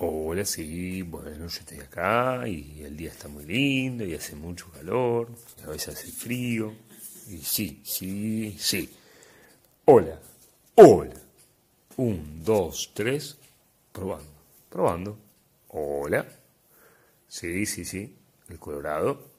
Hola, sí, bueno, yo estoy acá y el día está muy lindo y hace mucho calor, y a veces hace frío. Y sí, sí, sí. Hola, hola. Un, dos, tres. Probando, probando. Hola. Sí, sí, sí. El Colorado.